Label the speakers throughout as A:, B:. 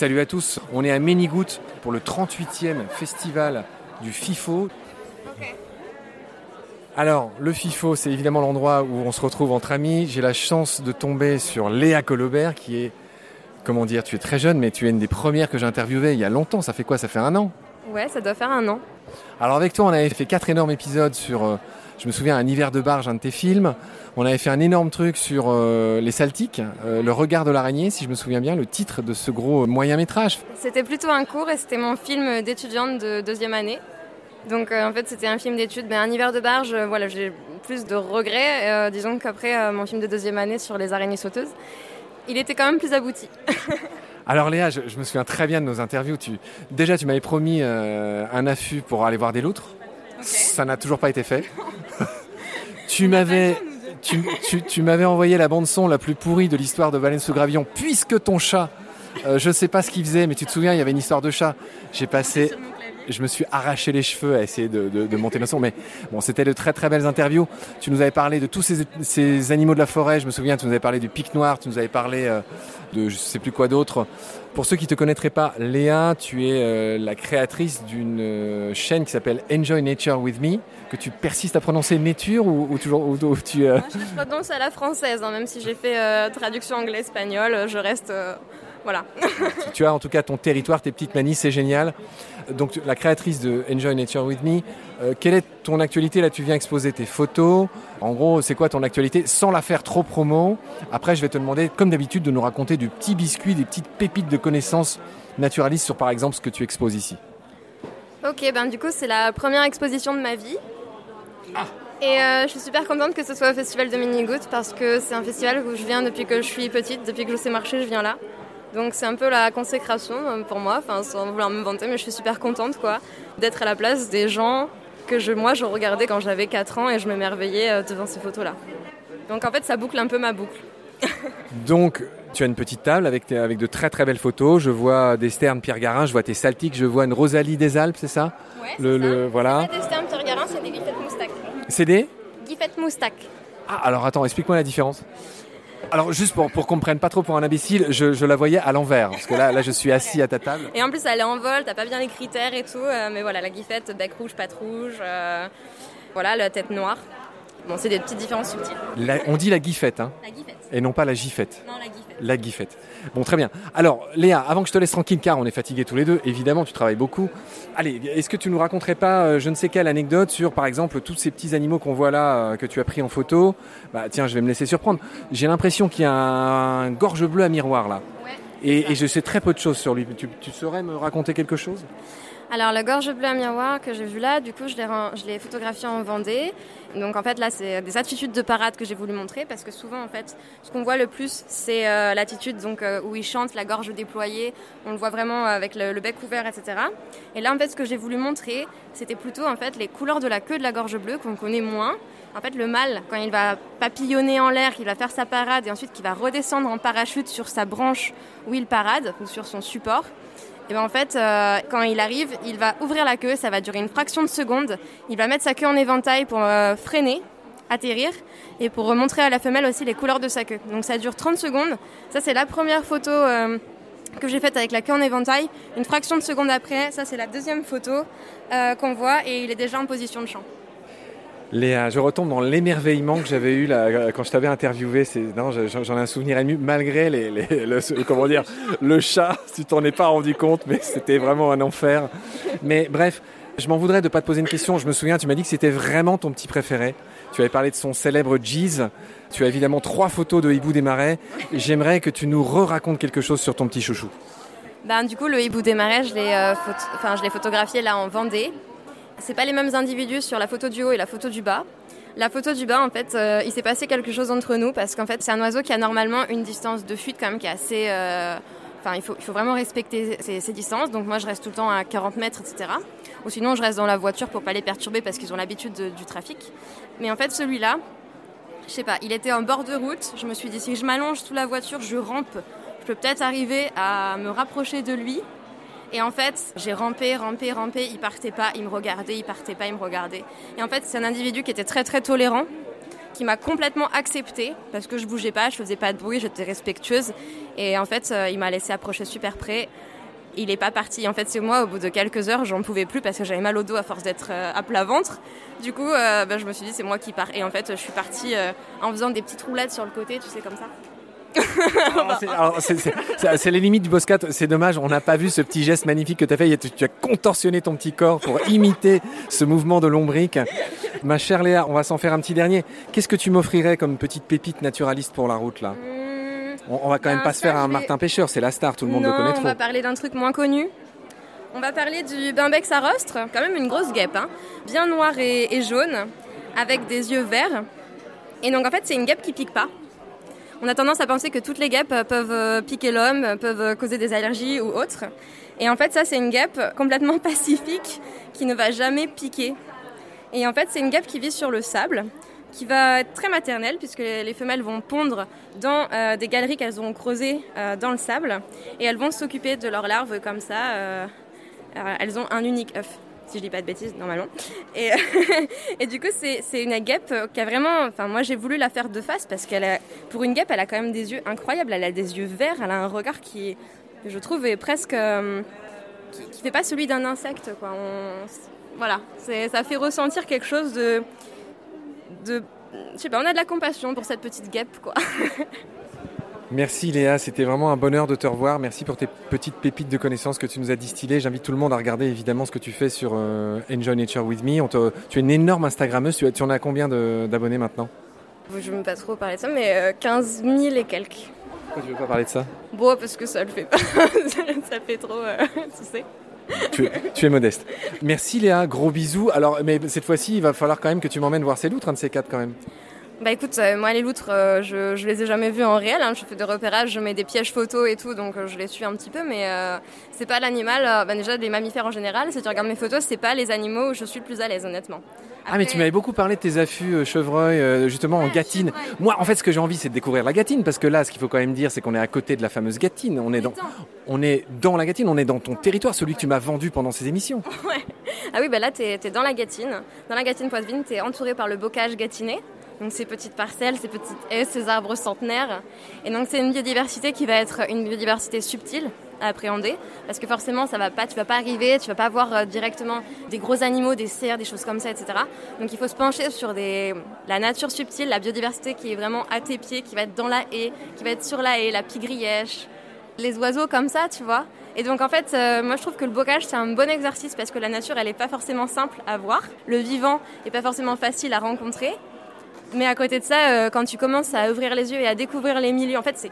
A: Salut à tous, on est à Ménigout pour le 38e festival du FIFO. Alors, le FIFO, c'est évidemment l'endroit où on se retrouve entre amis. J'ai la chance de tomber sur Léa Colobert, qui est, comment dire, tu es très jeune, mais tu es une des premières que j'ai interviewées il y a longtemps. Ça fait quoi? Ça fait un an?
B: Ouais, ça doit faire un an.
A: Alors avec toi, on avait fait quatre énormes épisodes sur, euh, je me souviens, un hiver de barge, un de tes films. On avait fait un énorme truc sur euh, les Saltiques, euh, le regard de l'araignée, si je me souviens bien, le titre de ce gros moyen métrage.
B: C'était plutôt un cours et c'était mon film d'étudiante de deuxième année. Donc en fait c'était un film d'études, mais un hiver de barge, voilà, j'ai plus de regrets, disons qu'après mon film de deuxième année sur les araignées sauteuses, il était quand même plus abouti.
A: Alors Léa, je, me souviens très bien de nos interviews. Tu, déjà, tu m'avais promis un affût pour aller voir des loutres. Ça n'a toujours pas été fait. tu m'avais... Tu, m'avais envoyé la bande son la plus pourrie de l'histoire de Valence sous Gravillon, puisque ton chat, je je sais pas ce qu'il faisait, mais tu te souviens, il y avait une histoire de chat. J'ai passé je me suis arraché les cheveux à essayer de, monter le son. Mais bon, c'était de très très belles interviews. Tu nous avais parlé de tous ces, animaux de la forêt. Je me souviens, tu nous avais parlé du pic noir, tu nous avais parlé euh, de je sais plus quoi d'autre. Pour ceux qui te connaîtraient pas, Léa, tu es euh, la créatrice d'une euh, chaîne qui s'appelle Enjoy Nature with Me, que tu persistes à prononcer nature ou, toujours ou, tu.
B: Je prononce à la française, hein, même si j'ai fait traduction anglais-espagnol, je reste voilà.
A: tu as en tout cas ton territoire, tes petites manies, c'est génial. Donc la créatrice de Enjoy Nature With Me, euh, quelle est ton actualité? Là, tu viens exposer tes photos. En gros, c'est quoi ton actualité? Sans la faire trop promo. Après, je vais te demander, comme d'habitude, de nous raconter du petit biscuit, des petites pépites de connaissances naturalistes sur, par exemple, ce que tu exposes ici.
B: Ok, ben du coup, c'est la première exposition de ma vie. Ah. Et euh, je suis super contente que ce soit au Festival de Minigout parce que c'est un festival où je viens depuis que je suis petite, depuis que je sais marcher, je viens là. Donc c'est un peu la consécration euh, pour moi, enfin sans vouloir me vanter, mais je suis super contente quoi d'être à la place des gens que je, moi je regardais quand j'avais 4 ans et je m'émerveillais euh, devant ces photos-là. Donc en fait ça boucle un peu ma boucle.
A: Donc tu as une petite table avec, avec de très très belles photos. Je vois des sternes Pierre Garin, je vois tes saltiques, je vois une Rosalie des Alpes, c'est ça?
B: Ouais, le, le, voilà. des sternes Pierre Garin, c'est des Guifettes Moustaques.
A: C'est des?
B: Guifettes Moustaques.
A: Ah alors attends, explique-moi la différence. Alors juste pour, pour qu'on me prenne pas trop pour un imbécile, je, la voyais à l'envers, parce que là, là je suis assis à ta table.
B: Et en plus elle est en vol, t'as pas bien les critères et tout, euh, mais voilà, la guifette, bec rouge, patte rouge, euh, voilà, la tête noire. Bon, c'est des petites différences subtiles.
A: on dit la guifette, hein
B: La guifette.
A: Et non pas la gifette.
B: Non, la guifette.
A: La guifette. Bon, très bien. Alors, Léa, avant que je te laisse tranquille, car on est fatigués tous les deux, évidemment, tu travailles beaucoup. Allez, est-ce que tu nous raconterais pas, euh, je ne sais quelle anecdote sur, par exemple, tous ces petits animaux qu'on voit là, euh, que tu as pris en photo? Bah, tiens, je vais me laisser surprendre. J'ai l'impression qu'il y a un gorge bleu à miroir là.
B: Ouais.
A: Et, je sais très peu de choses sur lui. Tu, tu saurais me raconter quelque chose?
B: Alors la gorge bleue à miroir que j'ai vu là, du coup je l'ai photographié en Vendée. Donc en fait là c'est des attitudes de parade que j'ai voulu montrer parce que souvent en fait ce qu'on voit le plus c'est euh, l'attitude donc euh, où il chante la gorge déployée, on le voit vraiment avec le, bec ouvert etc. Et là en fait ce que j'ai voulu montrer c'était plutôt en fait les couleurs de la queue de la gorge bleue qu'on connaît moins. En fait le mâle quand il va papillonner en l'air, qu'il va faire sa parade et ensuite qu'il va redescendre en parachute sur sa branche où il parade ou sur son support. Et ben en fait, euh, quand il arrive, il va ouvrir la queue, ça va durer une fraction de seconde. Il va mettre sa queue en éventail pour euh, freiner, atterrir, et pour montrer à la femelle aussi les couleurs de sa queue. Donc ça dure 30 secondes. Ça, c'est la première photo euh, que j'ai faite avec la queue en éventail. Une fraction de seconde après, ça, c'est la deuxième photo qu'on voit, et il est déjà en position de chant.
A: Léa, je retombe dans l'émerveillement que j'avais eu là, quand je t'avais interviewé. J'en ai un souvenir ému, malgré les, le, comment dire, le chat. Tu t'en es pas rendu compte, mais c'était vraiment un enfer. Mais bref, je m'en voudrais de pas te poser une question. Je me souviens, tu m'as dit que c'était vraiment ton petit préféré. Tu avais parlé de son célèbre Jeez. Tu as évidemment trois photos de Hibou des Marais. J'aimerais que tu nous re-racontes quelque chose sur ton petit chouchou.
B: Ben, du coup, le hibou des marais, je l'ai euh, enfin, photographié là en Vendée c'est pas les mêmes individus sur la photo du haut et la photo du bas. La photo du bas, en fait, euh, il s'est passé quelque chose entre nous parce qu'en fait, c'est un oiseau qui a normalement une distance de fuite quand même qui est assez. Euh, enfin, il faut, vraiment respecter ces, distances. Donc moi, je reste tout le temps à 40 mètres, etc. Ou sinon, je reste dans la voiture pour pas les perturber parce qu'ils ont l'habitude du trafic. Mais en fait, celui-là, je sais pas, il était en bord de route. Je me suis dit, si je m'allonge sous la voiture, je rampe. Je peux peut-être arriver à me rapprocher de lui et en fait, j'ai rampé, rampé, rampé, il partait pas, il me regardait, il partait pas, il me regardait. Et en fait, c'est un individu qui était très très tolérant, qui m'a complètement acceptée parce que je bougeais pas, je faisais pas de bruit, j'étais respectueuse. Et en fait, il m'a laissé approcher super près il n'est pas parti. En fait, c'est moi, au bout de quelques heures, j'en pouvais plus parce que j'avais mal au dos à force d'être à plat ventre. Du coup, ben, je me suis dit, c'est moi qui pars. Et en fait, je suis partie en faisant des petites roulades sur le côté, tu sais, comme ça.
A: c'est les limites du Boscat. C'est dommage, on n'a pas vu ce petit geste magnifique que tu as fait. Tu, as contorsionné ton petit corps pour imiter ce mouvement de lombrique. Ma chère Léa, on va s'en faire un petit dernier. Qu'est-ce que tu m'offrirais comme petite pépite naturaliste pour la route là? Hmm. on, va quand même pas se faire un Martin Pêcheur, c'est la star, tout le monde le connaît trop.
B: On va parler d'un truc moins connu. On va parler du Bimbex à rostre, quand même une grosse guêpe, hein. bien noire et, et jaune, avec des yeux verts. Et donc en fait, c'est une guêpe qui pique pas. On a tendance à penser que toutes les guêpes euh, peuvent euh, piquer l'homme, euh, peuvent causer des allergies ou autres. Et en fait, ça, c'est une guêpe complètement pacifique qui ne va jamais piquer. Et en fait, c'est une guêpe qui vit sur le sable, qui va être très maternelle, puisque les femelles vont pondre dans des galeries qu'elles ont creusées dans le sable, et elles vont s'occuper de leurs larves comme ça. elles ont un unique œuf si je dis pas de bêtises normalement. Et, et du coup, c'est une guêpe qui a vraiment. Enfin, moi, j'ai voulu la faire de face parce qu'elle pour une guêpe, elle a quand même des yeux incroyables. Elle a des yeux verts, elle a un regard qui, je trouve, est presque. Euh, qui, qui, fait pas celui d'un insecte, quoi. voilà, ça fait ressentir quelque chose de. de je sais pas, on a de la compassion pour cette petite guêpe, quoi.
A: Merci Léa, c'était vraiment un bonheur de te revoir. Merci pour tes petites pépites de connaissances que tu nous as distillées. J'invite tout le monde à regarder évidemment ce que tu fais sur euh, Enjoy Nature With Me. tu es une énorme Instagrammeuse. Tu, en as combien d'abonnés maintenant?
B: Je ne veux pas trop parler de ça, mais 15 euh, 000 et quelques.
A: Pourquoi tu veux pas parler de ça?
B: Bon, parce que ça le fait pas. ça fait trop, euh, tu sais.
A: Tu es, tu es, modeste. Merci Léa, gros bisous. Alors, mais cette fois-ci, il va falloir quand même que tu m'emmènes voir ces loutres, un de ces quatre quand même.
B: Bah écoute, euh, moi les loutres, euh, je, je les ai jamais vues en réel. Hein. Je fais des repérages, je mets des pièges photos et tout, donc euh, je les suis un petit peu. Mais c'est pas l'animal. bah déjà, les mammifères en général, si tu regardes mes photos, c'est pas les animaux où je suis le plus à l'aise, honnêtement.
A: Ah mais tu m'avais beaucoup parlé de tes affûts chevreuil justement en gâtine. Moi en fait ce que j'ai envie c'est de découvrir la gâtine parce que là ce qu'il faut quand même dire c'est qu'on est à côté de la fameuse gâtine. On est dans, on est dans la gâtine, on est dans ton territoire, celui que tu m'as vendu pendant ces émissions.
B: Ouais. Ah oui bah là t'es es dans la gâtine. Dans la gâtine Poitevine t'es entouré par le bocage gâtiné donc ces petites parcelles, ces petites haies, ces arbres centenaires. Et donc c'est une biodiversité qui va être une biodiversité subtile à appréhender. Parce que forcément ça va pas tu vas pas arriver tu vas pas voir euh, directement des gros animaux des cerfs des choses comme ça etc donc il faut se pencher sur la nature subtile la biodiversité qui est vraiment à tes pieds qui va être dans la haie qui va être sur la haie la pigrièche les oiseaux comme ça tu vois. Et donc en fait euh, moi je trouve que le bocage c'est un bon exercice parce que la nature elle est pas forcément simple à voir. Le vivant est pas forcément facile à rencontrer mais à côté de ça, euh, quand tu commences à ouvrir les yeux et à découvrir les milieux, en fait, c'est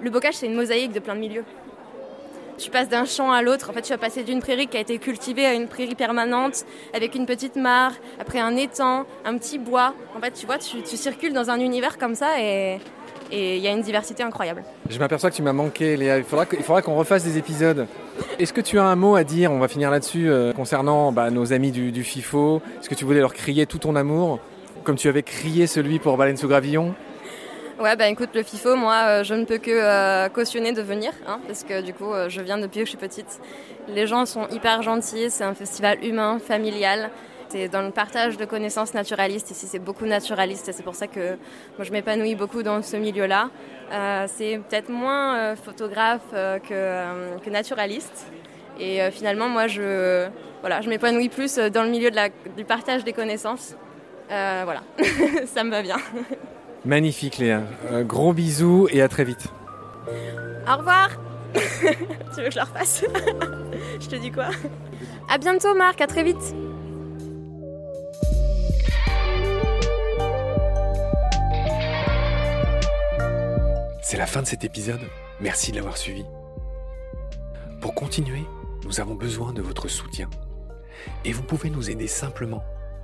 B: le bocage, c'est une mosaïque de plein de milieux. Tu passes d'un champ à l'autre. En fait, tu vas passer d'une prairie qui a été cultivée à une prairie permanente, avec une petite mare, après un étang, un petit bois. En fait, tu vois, tu, circules dans un univers comme ça et il y a une diversité incroyable.
A: Je m'aperçois que tu m'as manqué, Léa. Il faudra, qu'on refasse des épisodes. Est-ce que tu as un mot à dire, on va finir là-dessus, euh, concernant bah, nos amis du, du FIFO Est-ce que tu voulais leur crier tout ton amour? Comme tu avais crié celui pour Baleine sous Gravillon
B: Ouais, bah écoute, le FIFO, moi, euh, je ne peux que euh, cautionner de venir, hein, parce que du coup, euh, je viens depuis que je suis petite. Les gens sont hyper gentils, c'est un festival humain, familial. C'est dans le partage de connaissances naturalistes. Ici, c'est beaucoup naturaliste et c'est pour ça que moi, je m'épanouis beaucoup dans ce milieu-là. c'est peut-être moins photographe que, que, naturaliste. Et finalement, moi, je, voilà, je m'épanouis plus dans le milieu de la, du partage des connaissances. Euh, voilà, ça me va bien.
A: Magnifique Léa. Un gros bisous et à très vite.
B: Au revoir. tu veux que je la refasse Je te dis quoi À bientôt Marc, à très vite.
C: C'est la fin de cet épisode. Merci de l'avoir suivi. Pour continuer, nous avons besoin de votre soutien. Et vous pouvez nous aider simplement